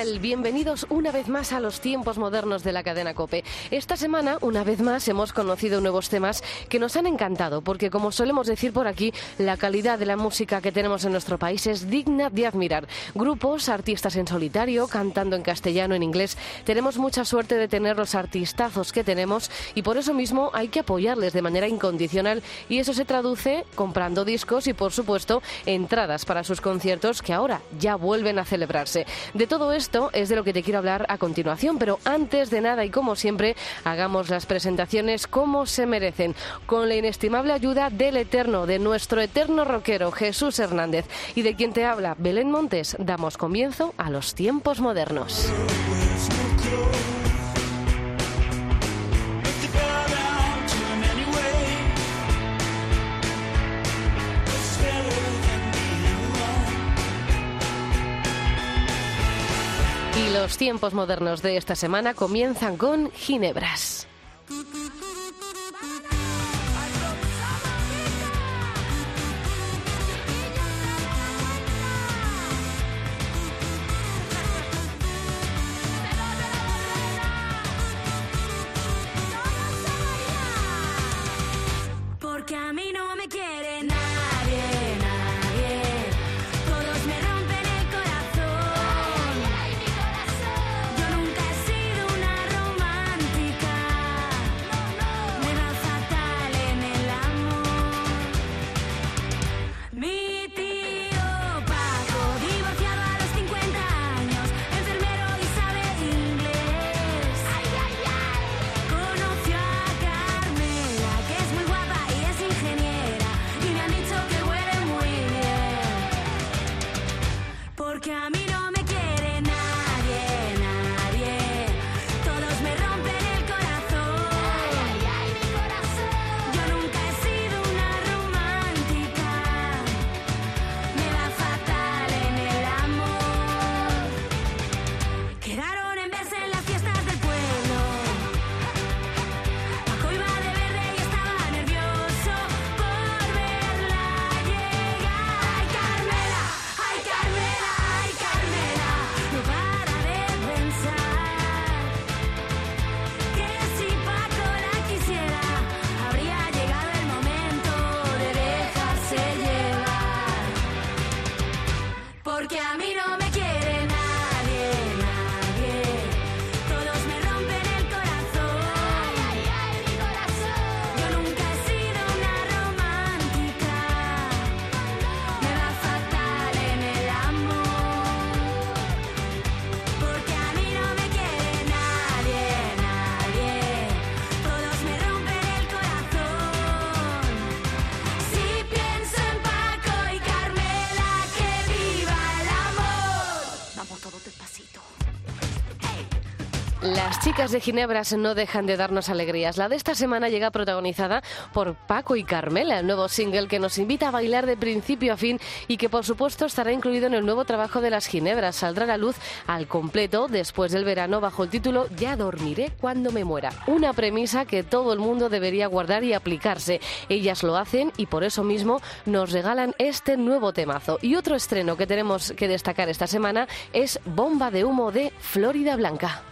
Bienvenidos una vez más a los tiempos modernos de la cadena Cope. Esta semana, una vez más, hemos conocido nuevos temas que nos han encantado, porque como solemos decir por aquí, la calidad de la música que tenemos en nuestro país es digna de admirar. Grupos, artistas en solitario, cantando en castellano, en inglés. Tenemos mucha suerte de tener los artistazos que tenemos y por eso mismo hay que apoyarles de manera incondicional y eso se traduce comprando discos y, por supuesto, entradas para sus conciertos que ahora ya vuelven a celebrarse. De todo esto esto es de lo que te quiero hablar a continuación, pero antes de nada y como siempre, hagamos las presentaciones como se merecen, con la inestimable ayuda del eterno, de nuestro eterno rockero Jesús Hernández y de quien te habla Belén Montes, damos comienzo a los tiempos modernos. Los tiempos modernos de esta semana comienzan con Ginebras. Chicas de Ginebras no dejan de darnos alegrías. La de esta semana llega protagonizada por Paco y Carmela, el nuevo single que nos invita a bailar de principio a fin y que por supuesto estará incluido en el nuevo trabajo de las Ginebras. Saldrá a la luz al completo después del verano bajo el título Ya dormiré cuando me muera. Una premisa que todo el mundo debería guardar y aplicarse. Ellas lo hacen y por eso mismo nos regalan este nuevo temazo. Y otro estreno que tenemos que destacar esta semana es Bomba de Humo de Florida Blanca.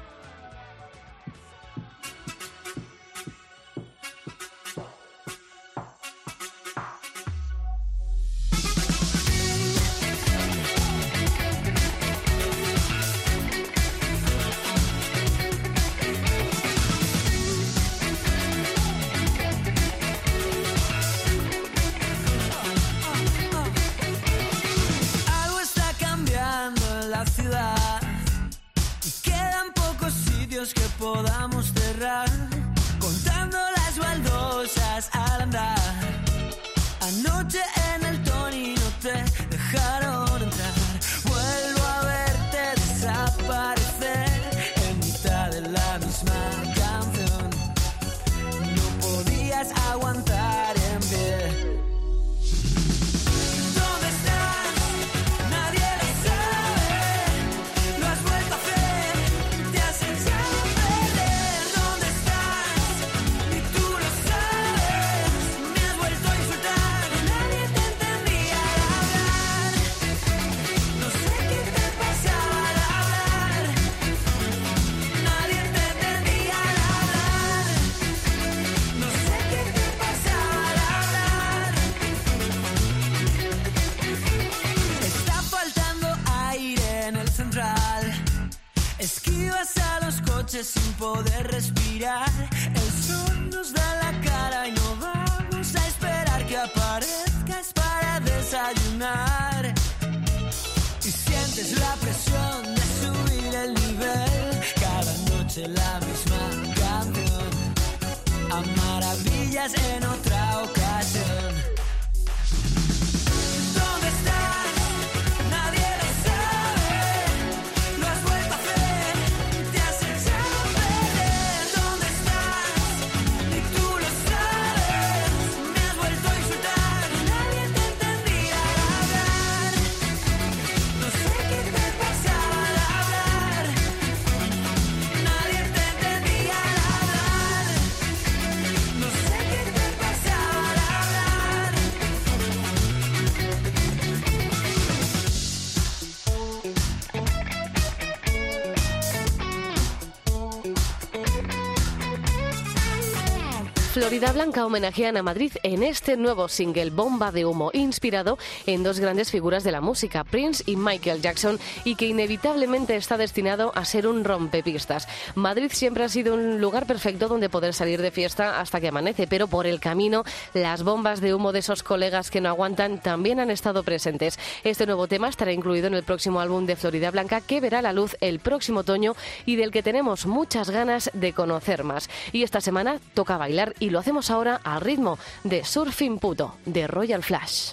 Florida Blanca homenajean a Madrid en este nuevo single Bomba de Humo, inspirado en dos grandes figuras de la música, Prince y Michael Jackson, y que inevitablemente está destinado a ser un rompepistas. Madrid siempre ha sido un lugar perfecto donde poder salir de fiesta hasta que amanece, pero por el camino las bombas de humo de esos colegas que no aguantan también han estado presentes. Este nuevo tema estará incluido en el próximo álbum de Florida Blanca que verá la luz el próximo otoño y del que tenemos muchas ganas de conocer más. Y esta semana toca bailar y lo hacemos ahora al ritmo de Surfing Puto de Royal Flash.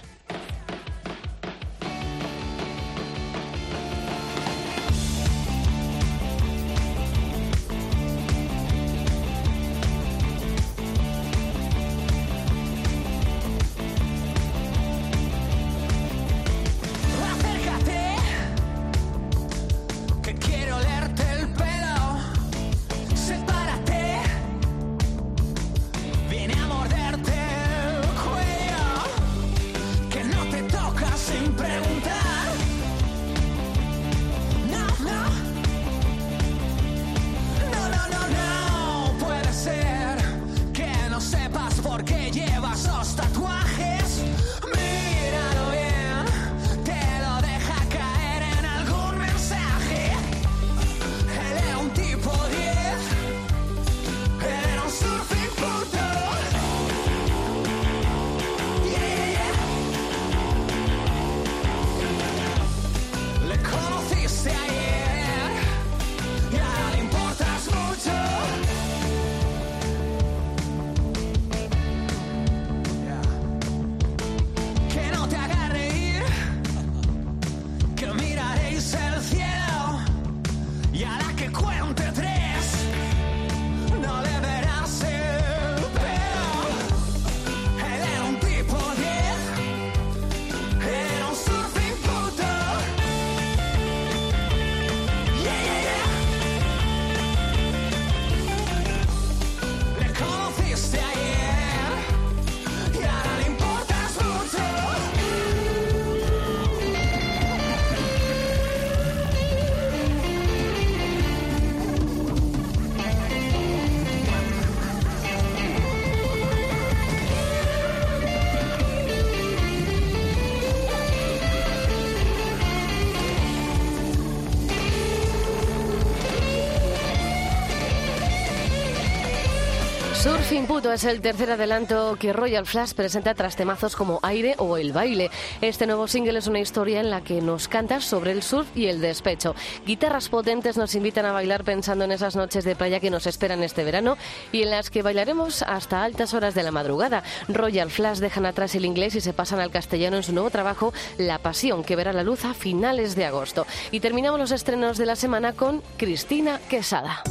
Surfing Puto es el tercer adelanto que Royal Flash presenta tras temazos como Aire o El Baile. Este nuevo single es una historia en la que nos canta sobre el surf y el despecho. Guitarras potentes nos invitan a bailar pensando en esas noches de playa que nos esperan este verano y en las que bailaremos hasta altas horas de la madrugada. Royal Flash dejan atrás el inglés y se pasan al castellano en su nuevo trabajo La Pasión, que verá la luz a finales de agosto. Y terminamos los estrenos de la semana con Cristina Quesada.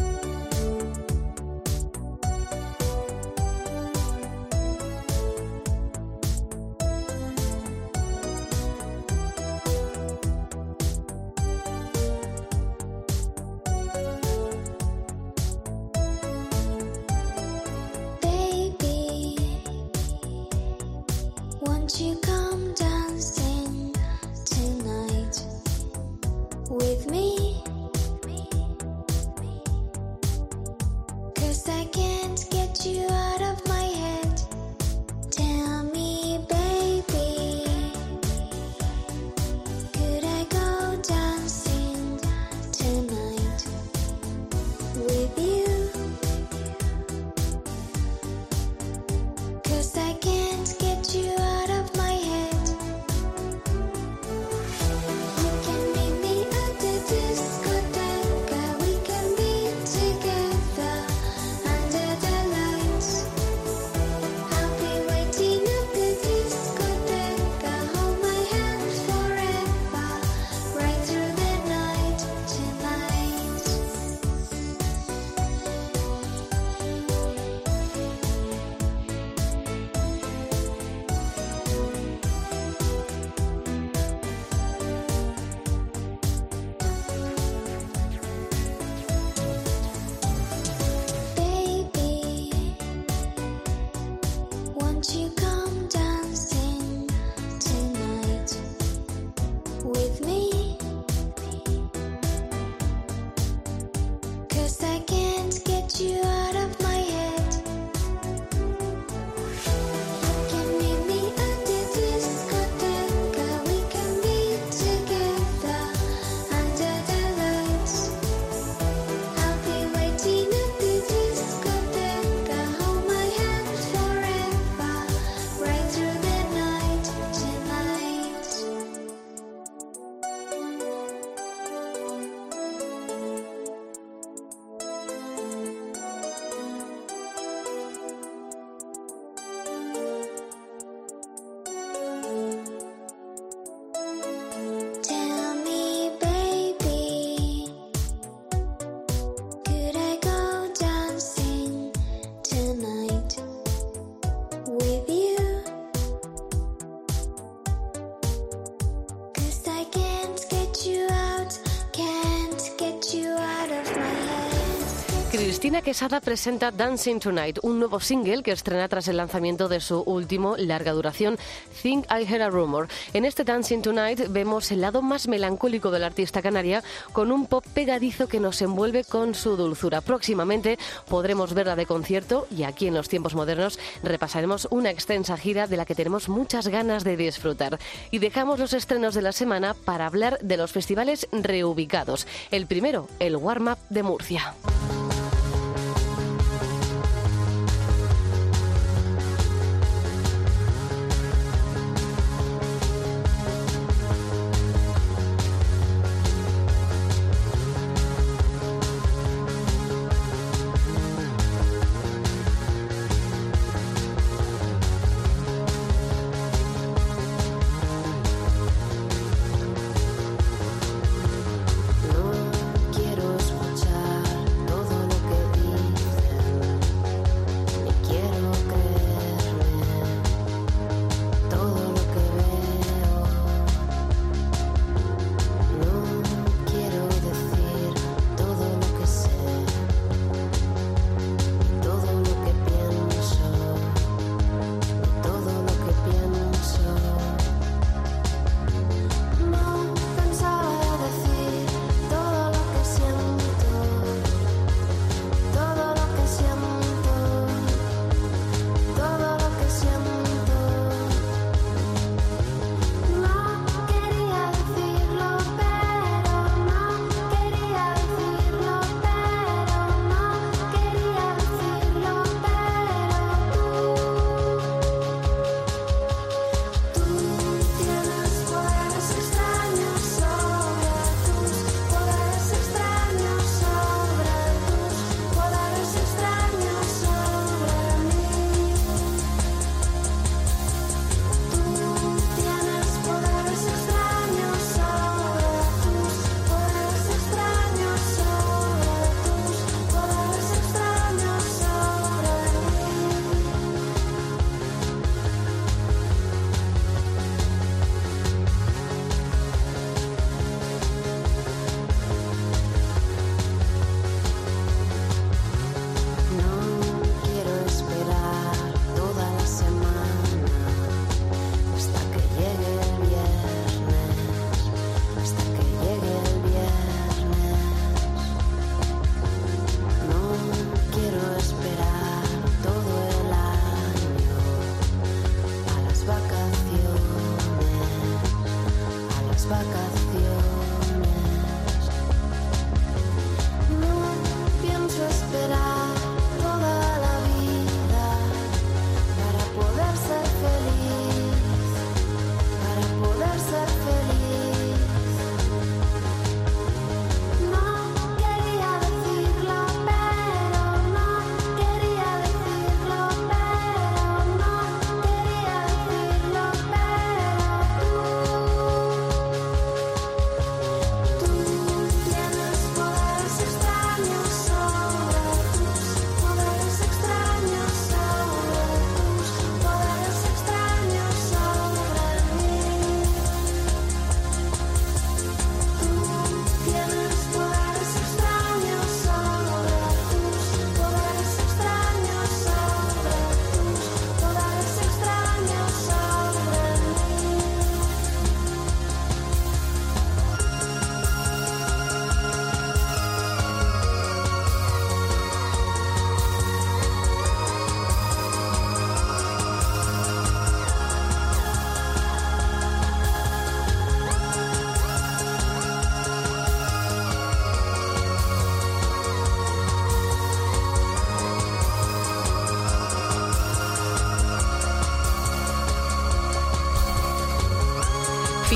Cristina Quesada presenta Dancing Tonight, un nuevo single que estrena tras el lanzamiento de su último larga duración, Think I Heard a Rumor. En este Dancing Tonight vemos el lado más melancólico de la artista canaria con un pop pegadizo que nos envuelve con su dulzura. Próximamente podremos verla de concierto y aquí en los tiempos modernos repasaremos una extensa gira de la que tenemos muchas ganas de disfrutar. Y dejamos los estrenos de la semana para hablar de los festivales reubicados. El primero, el Warm Up de Murcia.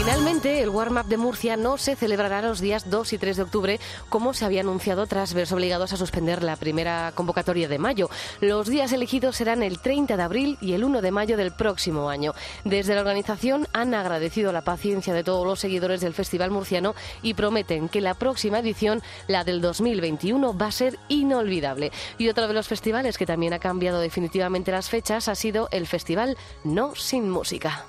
Finalmente, el Warm Up de Murcia no se celebrará los días 2 y 3 de octubre, como se había anunciado tras verse obligados a suspender la primera convocatoria de mayo. Los días elegidos serán el 30 de abril y el 1 de mayo del próximo año. Desde la organización han agradecido la paciencia de todos los seguidores del Festival Murciano y prometen que la próxima edición, la del 2021, va a ser inolvidable. Y otro de los festivales que también ha cambiado definitivamente las fechas ha sido el Festival No Sin Música.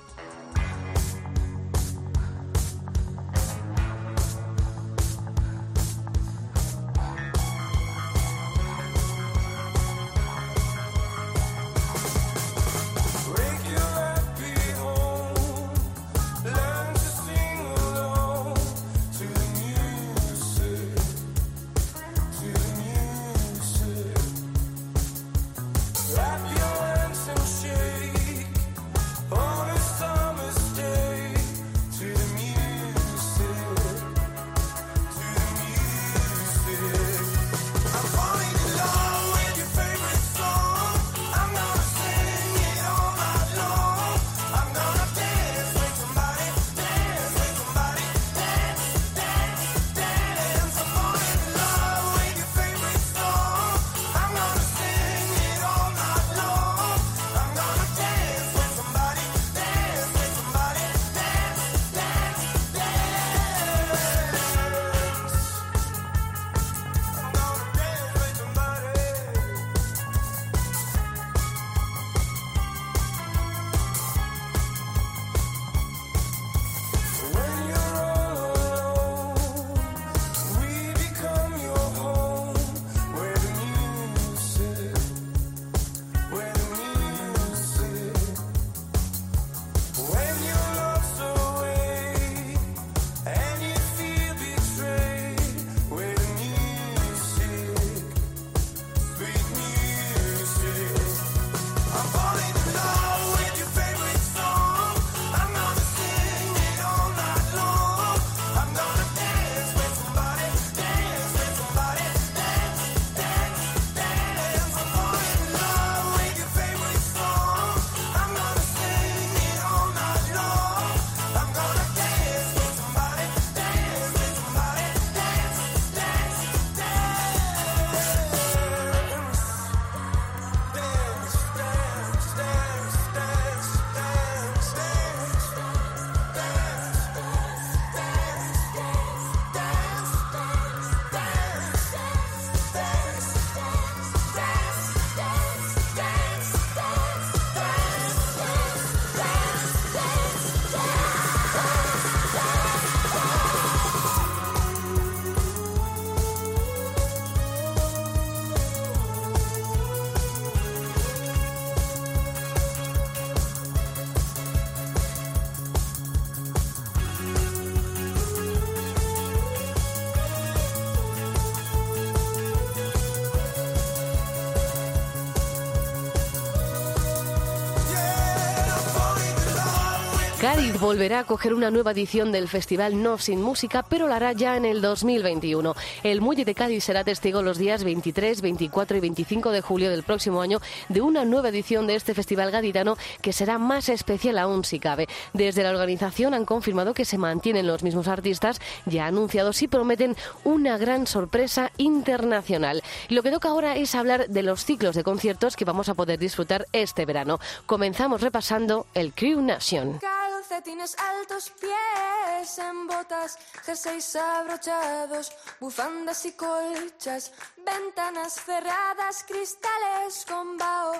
Cádiz volverá a coger una nueva edición del festival No Sin Música, pero lo hará ya en el 2021. El Muelle de Cádiz será testigo los días 23, 24 y 25 de julio del próximo año de una nueva edición de este festival gaditano que será más especial aún si cabe. Desde la organización han confirmado que se mantienen los mismos artistas ya anunciados y prometen una gran sorpresa internacional. Lo que toca ahora es hablar de los ciclos de conciertos que vamos a poder disfrutar este verano. Comenzamos repasando el Crew Nation. Calcetines altos, pies en botas, jerseys abrochados, bufandas y colchas, ventanas cerradas, cristales con vaho,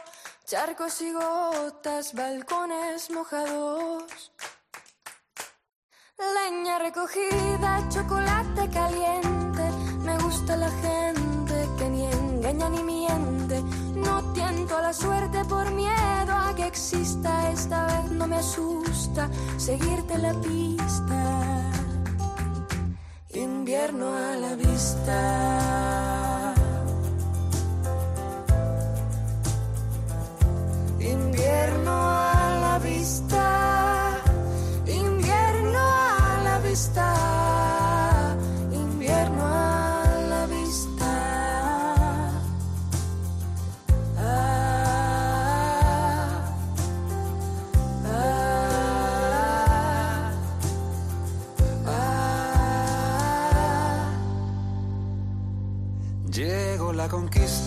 charcos y gotas, balcones mojados. Leña recogida, chocolate caliente, me gusta la gente que ni engaña ni miente. No tiento a la suerte por miedo a que exista, esta vez no me asusta seguirte la pista. Invierno a la vista. Invierno a la vista.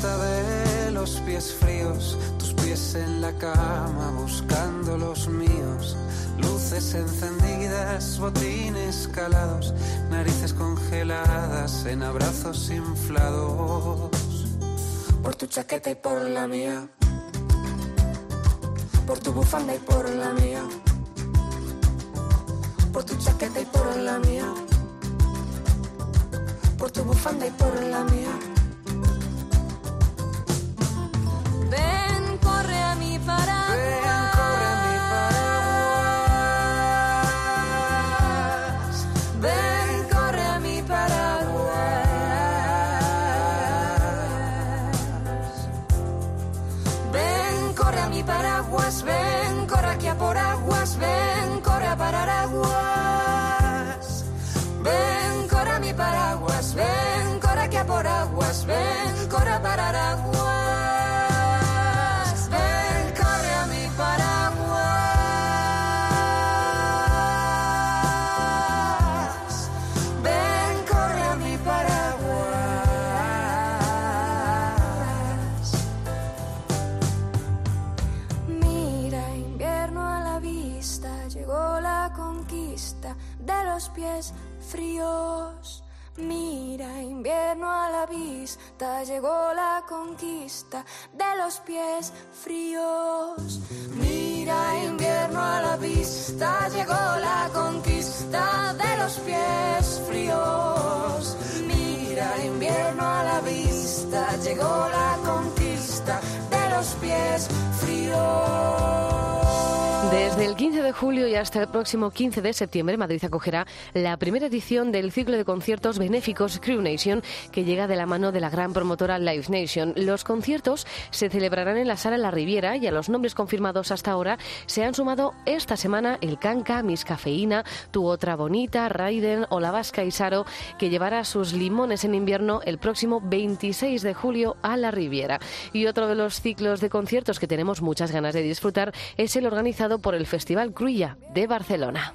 De los pies fríos, tus pies en la cama buscando los míos, luces encendidas, botines calados, narices congeladas en abrazos inflados. por tu chaqueta y por la mía, por tu bufanda y por la mía, por tu chaqueta y por la mía, por tu bufanda y por la mía. De los pies fríos. Mira, invierno a la vista, llegó la conquista de los pies fríos. Mira, invierno a la vista, llegó la conquista de los pies fríos. Desde el 15 de julio y hasta el próximo 15 de septiembre, Madrid acogerá la primera edición del ciclo de conciertos benéficos Crew Nation, que llega de la mano de la gran promotora Live Nation. Los conciertos se celebrarán en la Sala La Riviera y a los nombres confirmados hasta ahora se han sumado esta semana el Canca, Miss Cafeína, Tu Otra Bonita, Raiden o La Vasca y Saro, que llevará sus limones en invierno el próximo 26 de julio a La Riviera. Y otro de los ciclos de conciertos que tenemos muchas ganas de disfrutar es el organizado por el Festival Cruilla de Barcelona.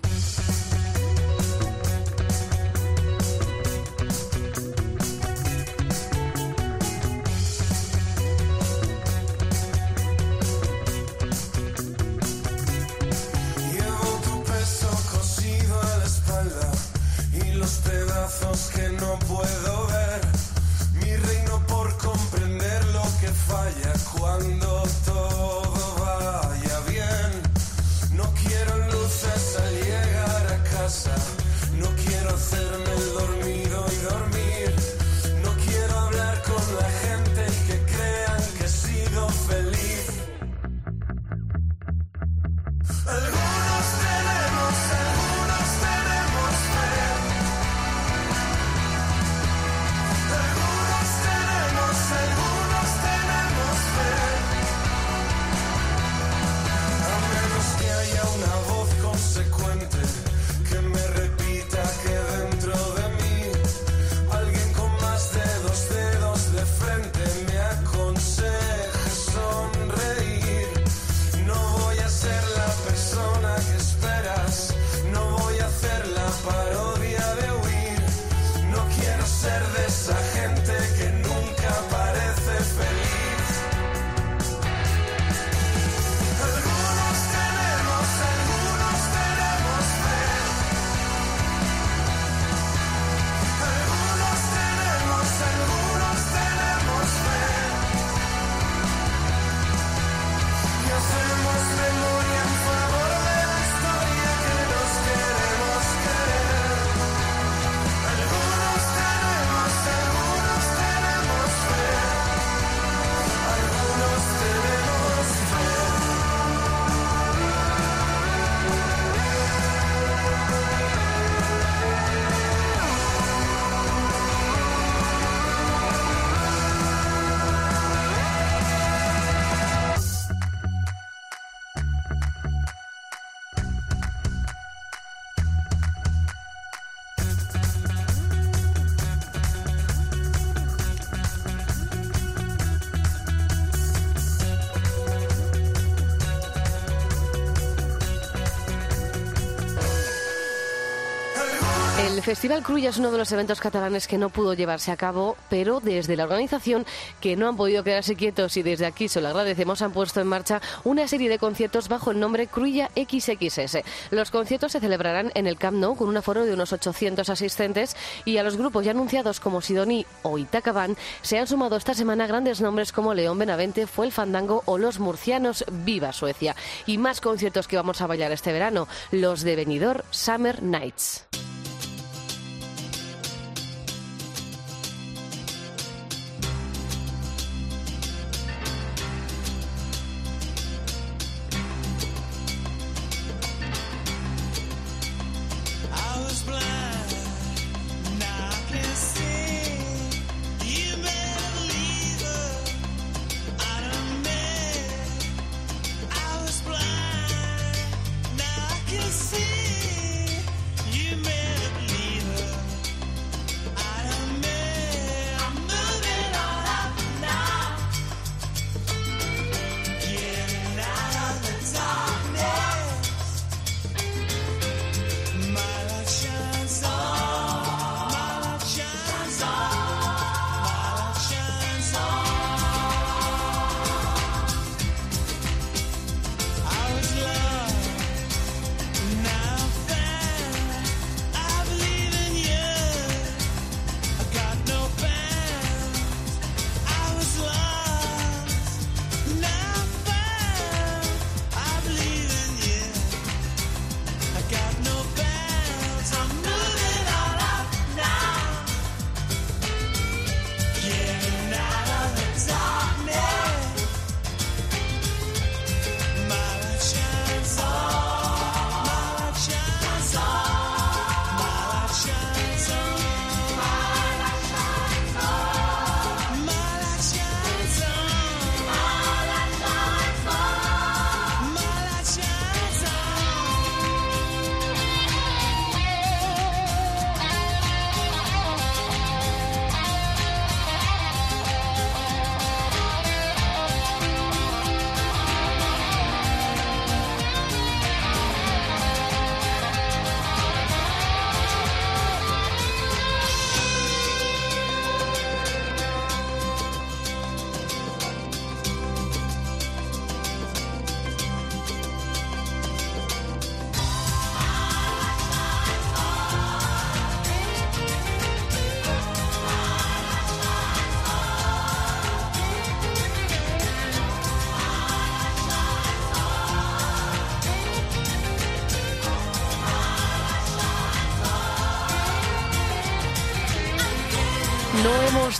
Festival Cruïlla es uno de los eventos catalanes que no pudo llevarse a cabo, pero desde la organización, que no han podido quedarse quietos y desde aquí se lo agradecemos, han puesto en marcha una serie de conciertos bajo el nombre Cruïlla XXS. Los conciertos se celebrarán en el Camp Nou con un aforo de unos 800 asistentes y a los grupos ya anunciados como Sidoní o Itacabán se han sumado esta semana grandes nombres como León Benavente, Fue el Fandango o los murcianos Viva Suecia. Y más conciertos que vamos a bailar este verano, los de Benidorm Summer Nights.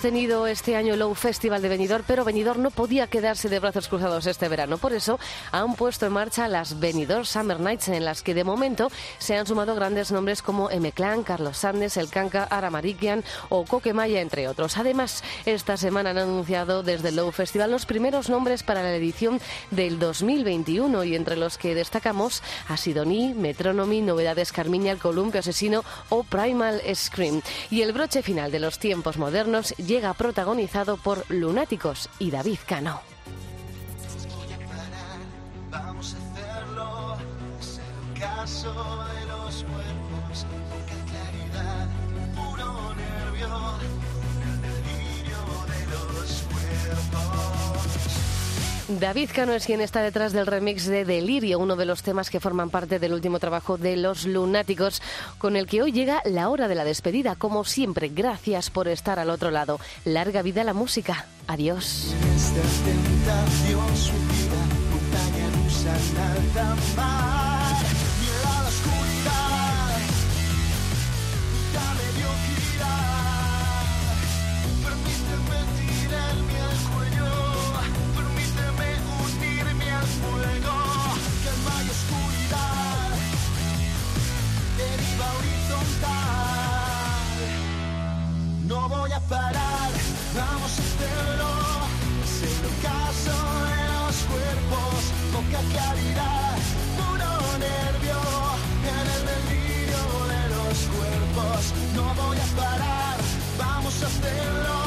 Tenido este año el Low Festival de Benidorm, pero Benidorm no podía quedarse de brazos cruzados este verano. Por eso han puesto en marcha las Benidorm Summer Nights, en las que de momento se han sumado grandes nombres como M-Clan, Carlos Sandes, El Canca, Ara Marikian o Coquemaya, entre otros. Además, esta semana han anunciado desde el Low Festival los primeros nombres para la edición del 2021 y entre los que destacamos a Sidoní, Metronomy, Novedades Carmiña, El Columpio Asesino o Primal Scream. Y el broche final de los tiempos modernos llega protagonizado por Lunáticos y David Cano. Vamos a hacerlo, es el caso de los cuerpos, poca claridad, puro nervio, el delirio de los cuerpos. David Cano es quien está detrás del remix de Delirio, uno de los temas que forman parte del último trabajo de Los Lunáticos, con el que hoy llega la hora de la despedida. Como siempre, gracias por estar al otro lado. Larga vida la música. Adiós. Vamos a este hacerlo, es el ocaso de los cuerpos, poca claridad, puro nervio, en el delirio de los cuerpos, no voy a parar, vamos a hacerlo.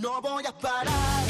No voy a parar.